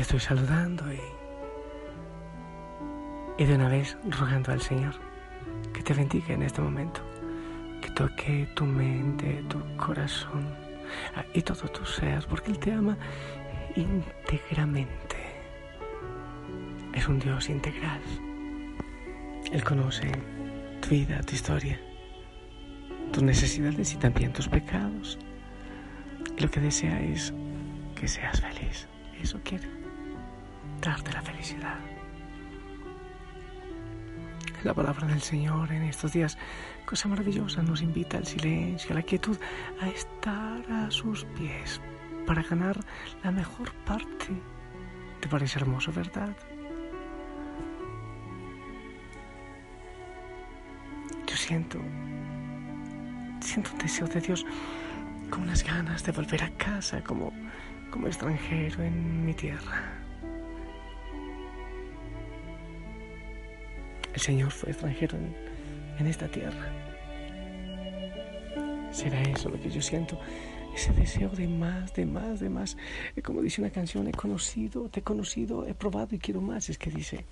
Estoy saludando y, y de una vez rogando al Señor que te bendiga en este momento, que toque tu mente, tu corazón ah, y todo tu ser, porque Él te ama íntegramente. Es un Dios integral. Él conoce tu vida, tu historia tus necesidades y también tus pecados. Lo que desea es que seas feliz. Eso quiere. Darte la felicidad. La palabra del Señor en estos días, cosa maravillosa, nos invita al silencio, a la quietud, a estar a sus pies para ganar la mejor parte. ¿Te parece hermoso, verdad? Yo siento siento un deseo de Dios, como unas ganas de volver a casa como, como extranjero en mi tierra. El Señor fue extranjero en, en esta tierra. ¿Será eso lo que yo siento? Ese deseo de más, de más, de más. Como dice una canción, he conocido, te he conocido, he probado y quiero más. Es que dice,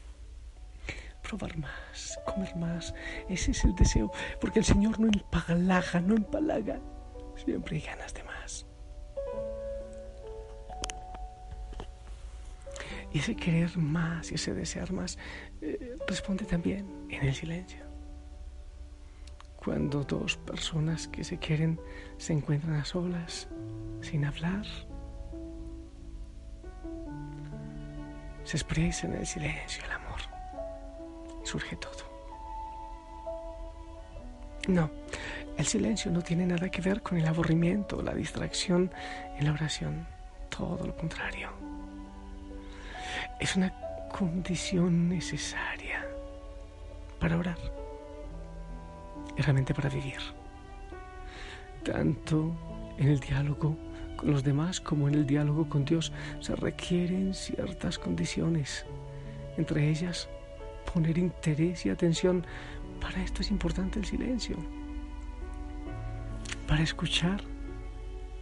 probar más, comer más. Ese es el deseo, porque el Señor no empalaga, no empalaga. Siempre hay ganas de más. Y ese querer más y ese desear más eh, responde también en el silencio. Cuando dos personas que se quieren se encuentran a solas, sin hablar, se expresa en el silencio el amor surge todo. No, el silencio no tiene nada que ver con el aburrimiento, la distracción en la oración. Todo lo contrario. Es una condición necesaria para orar y realmente para vivir. Tanto en el diálogo con los demás como en el diálogo con Dios se requieren ciertas condiciones, entre ellas poner interés y atención. Para esto es importante el silencio. Para escuchar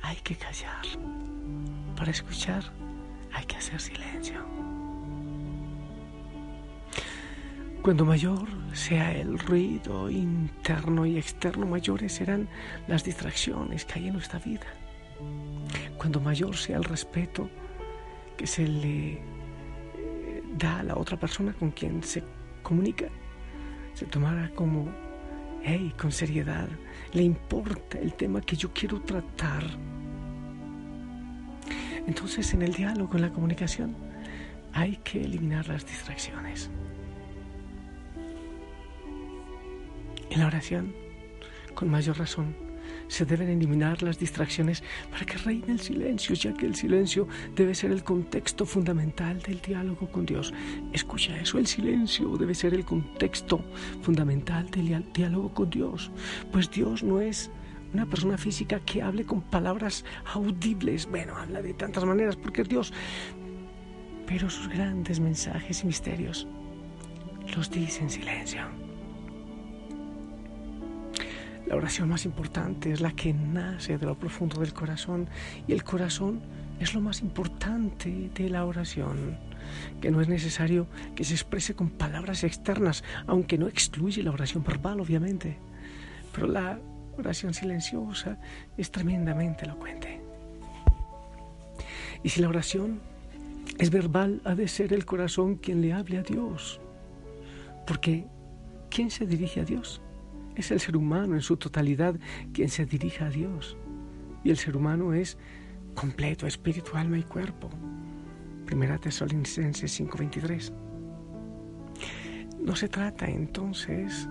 hay que callar. Para escuchar hay que hacer silencio. Cuando mayor sea el ruido interno y externo, mayores serán las distracciones que hay en nuestra vida. Cuando mayor sea el respeto que se le eh, da a la otra persona con quien se comunica, se tomara como, hey, con seriedad, le importa el tema que yo quiero tratar. Entonces en el diálogo, en la comunicación, hay que eliminar las distracciones. En la oración, con mayor razón, se deben eliminar las distracciones para que reine el silencio, ya que el silencio debe ser el contexto fundamental del diálogo con Dios. Escucha eso, el silencio debe ser el contexto fundamental del diálogo con Dios, pues Dios no es una persona física que hable con palabras audibles. Bueno, habla de tantas maneras porque es Dios, pero sus grandes mensajes y misterios los dice en silencio. La oración más importante es la que nace de lo profundo del corazón y el corazón es lo más importante de la oración, que no es necesario que se exprese con palabras externas, aunque no excluye la oración verbal, obviamente. Pero la oración silenciosa es tremendamente elocuente. Y si la oración es verbal, ha de ser el corazón quien le hable a Dios. Porque, ¿quién se dirige a Dios? Es el ser humano en su totalidad quien se dirige a Dios. Y el ser humano es completo, espíritu, alma y cuerpo. Primera Tesalonicenses 5:23. No se trata entonces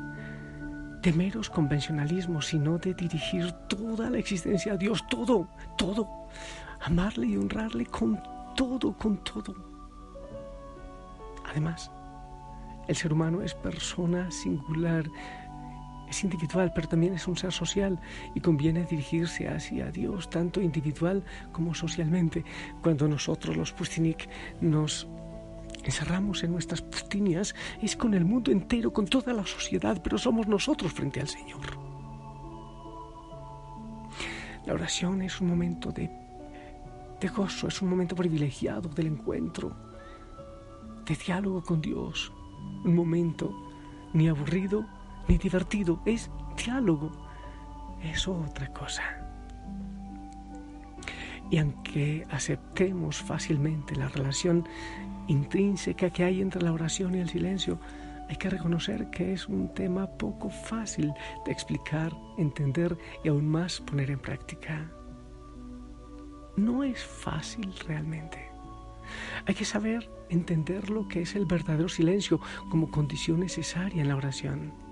de meros convencionalismos, sino de dirigir toda la existencia a Dios, todo, todo, amarle y honrarle con todo, con todo. Además, el ser humano es persona singular, individual, pero también es un ser social y conviene dirigirse hacia Dios, tanto individual como socialmente. Cuando nosotros los Pustinik nos encerramos en nuestras pustinias, es con el mundo entero, con toda la sociedad, pero somos nosotros frente al Señor. La oración es un momento de, de gozo, es un momento privilegiado del encuentro, de diálogo con Dios, un momento ni aburrido ni divertido, es diálogo, es otra cosa. Y aunque aceptemos fácilmente la relación intrínseca que hay entre la oración y el silencio, hay que reconocer que es un tema poco fácil de explicar, entender y aún más poner en práctica. No es fácil realmente. Hay que saber entender lo que es el verdadero silencio como condición necesaria en la oración.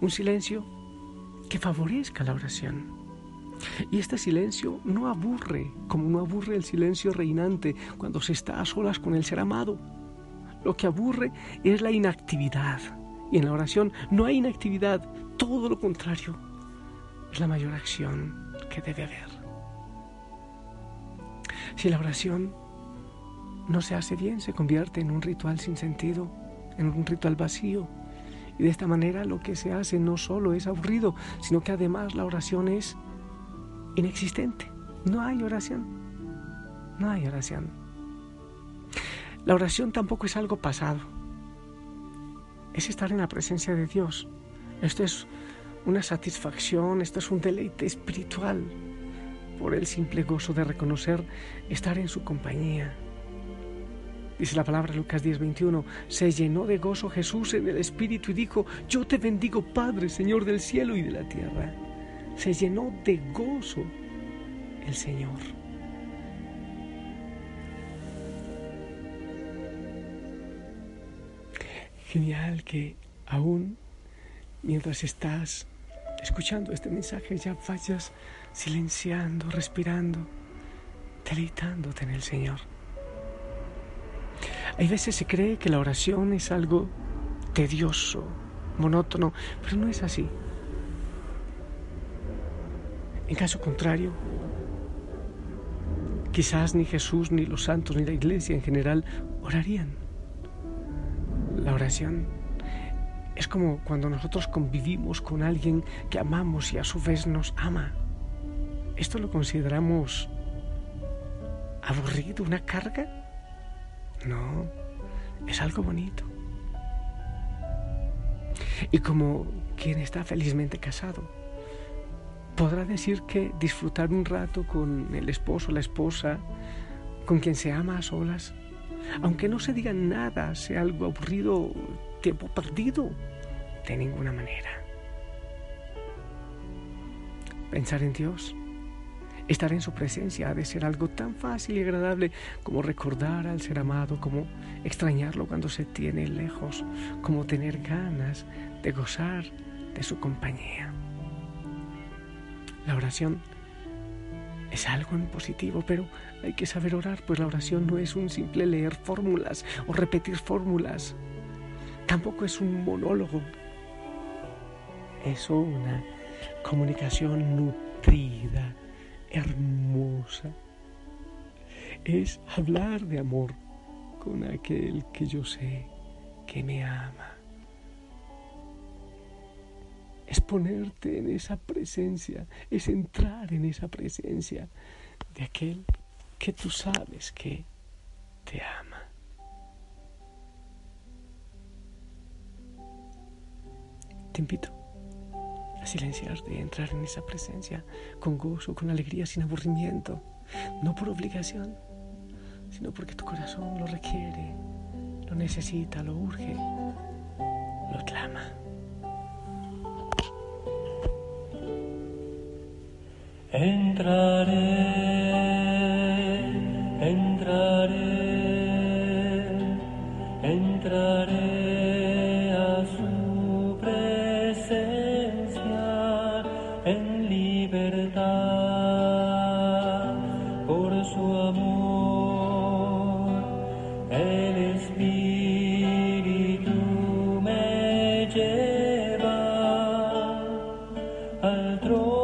Un silencio que favorezca la oración. Y este silencio no aburre, como no aburre el silencio reinante cuando se está a solas con el ser amado. Lo que aburre es la inactividad. Y en la oración no hay inactividad, todo lo contrario. Es la mayor acción que debe haber. Si la oración no se hace bien, se convierte en un ritual sin sentido, en un ritual vacío, y de esta manera lo que se hace no solo es aburrido, sino que además la oración es inexistente. No hay oración. No hay oración. La oración tampoco es algo pasado. Es estar en la presencia de Dios. Esto es una satisfacción, esto es un deleite espiritual por el simple gozo de reconocer estar en su compañía Dice la palabra Lucas 10:21, se llenó de gozo Jesús en el Espíritu y dijo, yo te bendigo Padre, Señor del cielo y de la tierra. Se llenó de gozo el Señor. Genial que aún mientras estás escuchando este mensaje ya vayas silenciando, respirando, deleitándote en el Señor. Hay veces se cree que la oración es algo tedioso, monótono, pero no es así. En caso contrario, quizás ni Jesús, ni los santos, ni la iglesia en general orarían. La oración es como cuando nosotros convivimos con alguien que amamos y a su vez nos ama. ¿Esto lo consideramos aburrido, una carga? No, es algo bonito. Y como quien está felizmente casado, podrá decir que disfrutar un rato con el esposo, la esposa, con quien se ama a solas, aunque no se diga nada, sea algo aburrido, tiempo perdido, de ninguna manera. Pensar en Dios Estar en su presencia ha de ser algo tan fácil y agradable como recordar al ser amado, como extrañarlo cuando se tiene lejos, como tener ganas de gozar de su compañía. La oración es algo en positivo, pero hay que saber orar, pues la oración no es un simple leer fórmulas o repetir fórmulas. Tampoco es un monólogo. Es una comunicación nutrida hermosa es hablar de amor con aquel que yo sé que me ama. es ponerte en esa presencia, es entrar en esa presencia de aquel que tú sabes que te ama. Te invito silenciarte entrar en esa presencia con gozo, con alegría, sin aburrimiento, no por obligación, sino porque tu corazón lo requiere, lo necesita, lo urge, lo clama. Entraré. dentro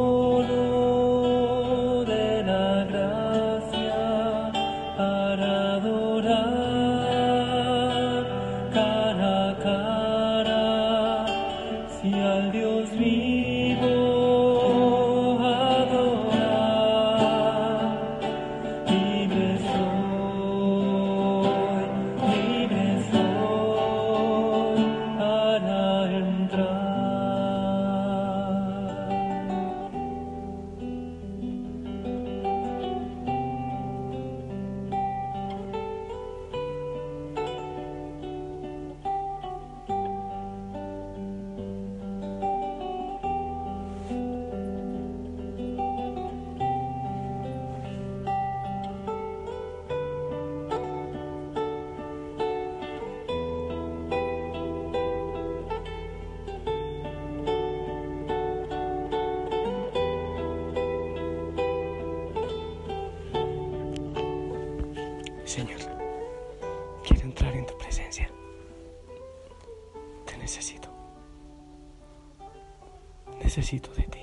Señor, quiero entrar en tu presencia. Te necesito. Necesito de ti,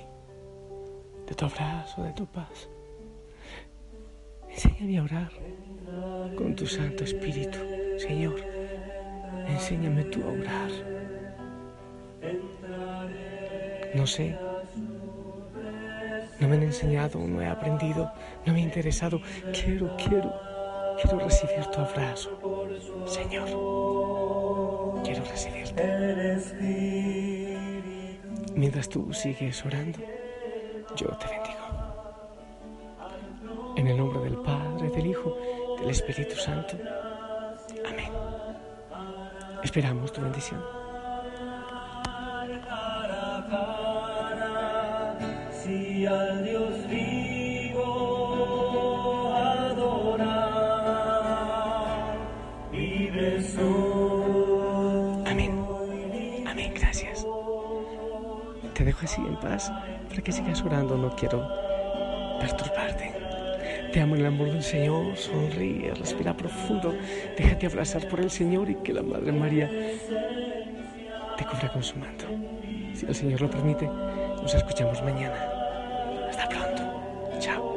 de tu abrazo, de tu paz. Enséñame a orar con tu Santo Espíritu, Señor. Enséñame tú a orar. No sé, no me han enseñado, no he aprendido, no me he interesado. Quiero, quiero Quiero recibir tu abrazo, Señor. Quiero recibirte. Mientras tú sigues orando, yo te bendigo. En el nombre del Padre, del Hijo, del Espíritu Santo. Amén. Esperamos tu bendición. Si así en paz para que sigas orando. No quiero perturbarte. Te amo en el amor del Señor. Sonríe, respira profundo. Déjate abrazar por el Señor y que la Madre María te cubra con su manto. Si el Señor lo permite, nos escuchamos mañana. Hasta pronto. Chao.